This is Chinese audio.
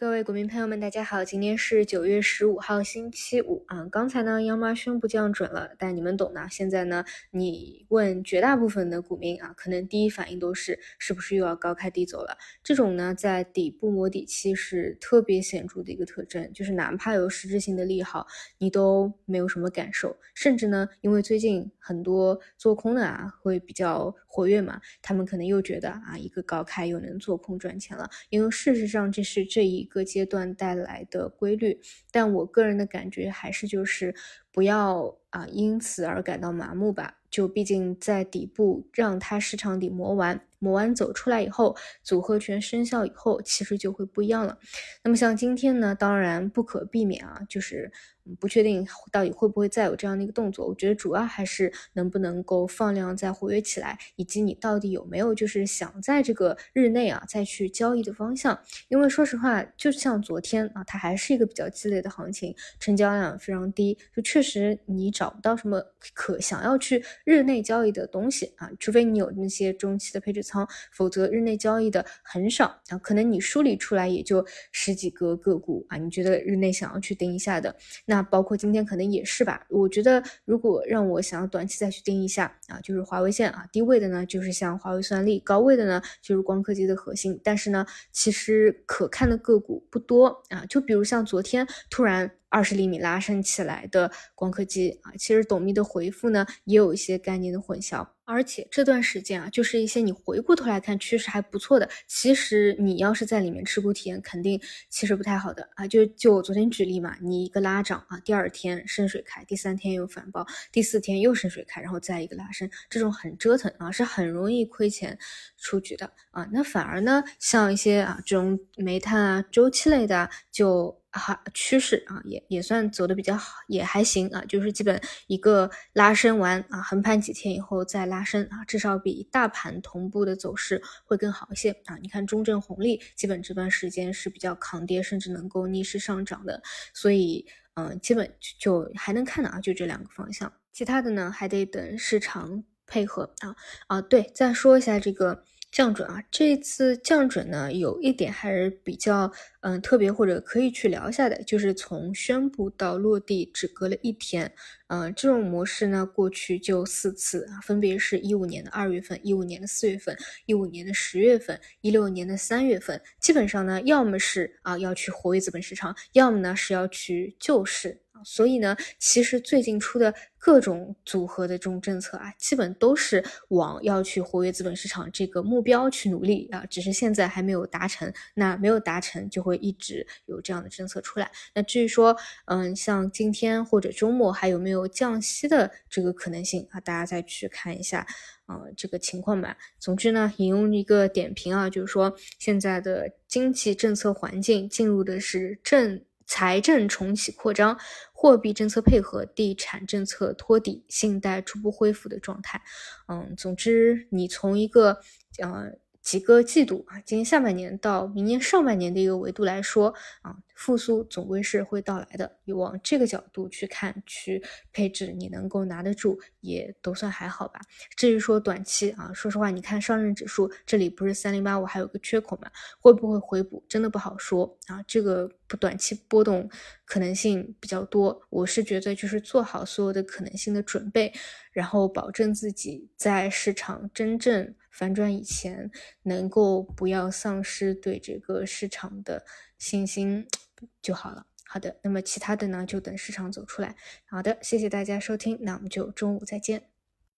各位股民朋友们，大家好，今天是九月十五号，星期五啊。刚才呢，央妈宣布降准了，但你们懂的。现在呢，你问绝大部分的股民啊，可能第一反应都是是不是又要高开低走了？这种呢，在底部磨底期是特别显著的一个特征，就是哪怕有实质性的利好，你都没有什么感受。甚至呢，因为最近很多做空的啊会比较活跃嘛，他们可能又觉得啊，一个高开又能做空赚钱了。因为事实上，这是这一。各阶段带来的规律，但我个人的感觉还是就是不要啊因此而感到麻木吧。就毕竟在底部让它市场底磨完，磨完走出来以后，组合拳生效以后，其实就会不一样了。那么像今天呢，当然不可避免啊，就是。不确定到底会不会再有这样的一个动作，我觉得主要还是能不能够放量再活跃起来，以及你到底有没有就是想在这个日内啊再去交易的方向。因为说实话，就像昨天啊，它还是一个比较激烈的行情，成交量非常低，就确实你找不到什么可想要去日内交易的东西啊，除非你有那些中期的配置仓，否则日内交易的很少啊，可能你梳理出来也就十几个个股啊，你觉得日内想要去盯一下的那。包括今天可能也是吧，我觉得如果让我想要短期再去盯一下啊，就是华为线啊，低位的呢就是像华为算力，高位的呢就是光刻机的核心，但是呢，其实可看的个股不多啊，就比如像昨天突然。二十厘米拉伸起来的光刻机。啊，其实董秘的回复呢也有一些概念的混淆，而且这段时间啊，就是一些你回过头来看趋势还不错的，其实你要是在里面持股体验，肯定其实不太好的啊。就就我昨天举例嘛，你一个拉涨啊，第二天深水开，第三天又反包，第四天又深水开，然后再一个拉升，这种很折腾啊，是很容易亏钱出局的啊。那反而呢，像一些啊这种煤炭啊周期类的就。哈，趋势啊，也也算走的比较好，也还行啊，就是基本一个拉升完啊，横盘几天以后再拉升啊，至少比大盘同步的走势会更好一些啊。你看中证红利，基本这段时间是比较抗跌，甚至能够逆势上涨的，所以嗯，基本就还能看的啊，就这两个方向，其他的呢还得等市场配合啊啊。对，再说一下这个。降准啊，这次降准呢，有一点还是比较嗯特别或者可以去聊一下的，就是从宣布到落地只隔了一天，嗯，这种模式呢，过去就四次啊，分别是一五年的二月份、一五年的四月份、一五年的十月份、一六年的三月份，基本上呢，要么是啊要去活跃资本市场，要么呢是要去救市。所以呢，其实最近出的各种组合的这种政策啊，基本都是往要去活跃资本市场这个目标去努力啊，只是现在还没有达成。那没有达成，就会一直有这样的政策出来。那至于说，嗯，像今天或者周末还有没有降息的这个可能性啊，大家再去看一下啊这个情况吧。总之呢，引用一个点评啊，就是说现在的经济政策环境进入的是政。财政重启扩张，货币政策配合，地产政策托底，信贷初步恢复的状态。嗯，总之，你从一个呃。几个季度啊，今年下半年到明年上半年的一个维度来说啊，复苏总归是会到来的。你往这个角度去看，去配置，你能够拿得住，也都算还好吧。至于说短期啊，说实话，你看上证指数这里不是三零八五还有个缺口嘛，会不会回补，真的不好说啊。这个不短期波动可能性比较多，我是觉得就是做好所有的可能性的准备，然后保证自己在市场真正。反转以前，能够不要丧失对这个市场的信心就好了。好的，那么其他的呢，就等市场走出来。好的，谢谢大家收听，那我们就中午再见。